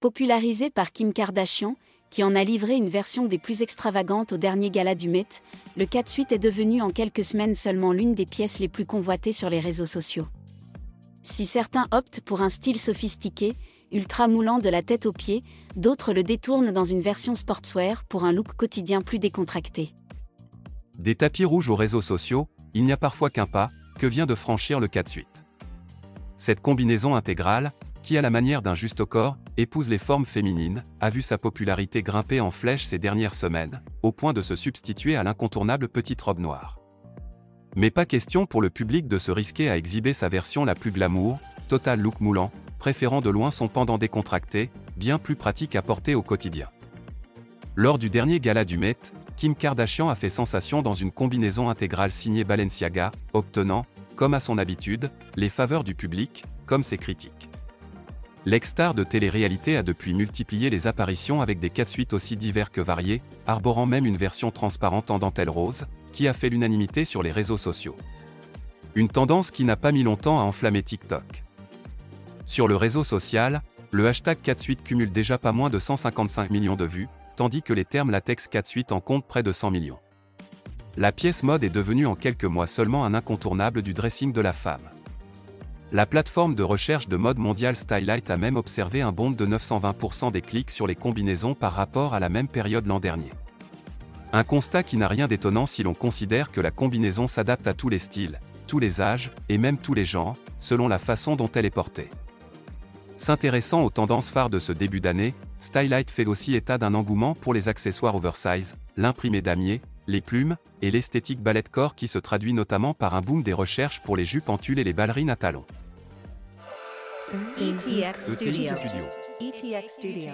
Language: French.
Popularisée par Kim Kardashian, qui en a livré une version des plus extravagantes au dernier gala du Met, le catsuit est devenu en quelques semaines seulement l'une des pièces les plus convoitées sur les réseaux sociaux. Si certains optent pour un style sophistiqué, ultra moulant de la tête aux pieds, d'autres le détournent dans une version sportswear pour un look quotidien plus décontracté. Des tapis rouges aux réseaux sociaux, il n'y a parfois qu'un pas, que vient de franchir le catsuit. Cette combinaison intégrale, qui à la manière d'un juste corps, épouse les formes féminines, a vu sa popularité grimper en flèche ces dernières semaines, au point de se substituer à l'incontournable petite robe noire. Mais pas question pour le public de se risquer à exhiber sa version la plus glamour, total look moulant, préférant de loin son pendant décontracté, bien plus pratique à porter au quotidien. Lors du dernier gala du Met, Kim Kardashian a fait sensation dans une combinaison intégrale signée Balenciaga, obtenant, comme à son habitude, les faveurs du public, comme ses critiques. L'ex-star de télé-réalité a depuis multiplié les apparitions avec des suites aussi divers que variés, arborant même une version transparente en dentelle rose, qui a fait l'unanimité sur les réseaux sociaux. Une tendance qui n'a pas mis longtemps à enflammer TikTok. Sur le réseau social, le hashtag 4 cumule déjà pas moins de 155 millions de vues, tandis que les termes latex 4 en comptent près de 100 millions. La pièce mode est devenue en quelques mois seulement un incontournable du dressing de la femme. La plateforme de recherche de mode mondiale Stylight a même observé un bond de 920% des clics sur les combinaisons par rapport à la même période l'an dernier. Un constat qui n'a rien d'étonnant si l'on considère que la combinaison s'adapte à tous les styles, tous les âges, et même tous les genres, selon la façon dont elle est portée. S'intéressant aux tendances phares de ce début d'année, Stylight fait aussi état d'un engouement pour les accessoires oversize, l'imprimé damier, les plumes, et l'esthétique ballet corps qui se traduit notamment par un boom des recherches pour les jupes en tulle et les ballerines à talons. ETX Studio. ETX Studio.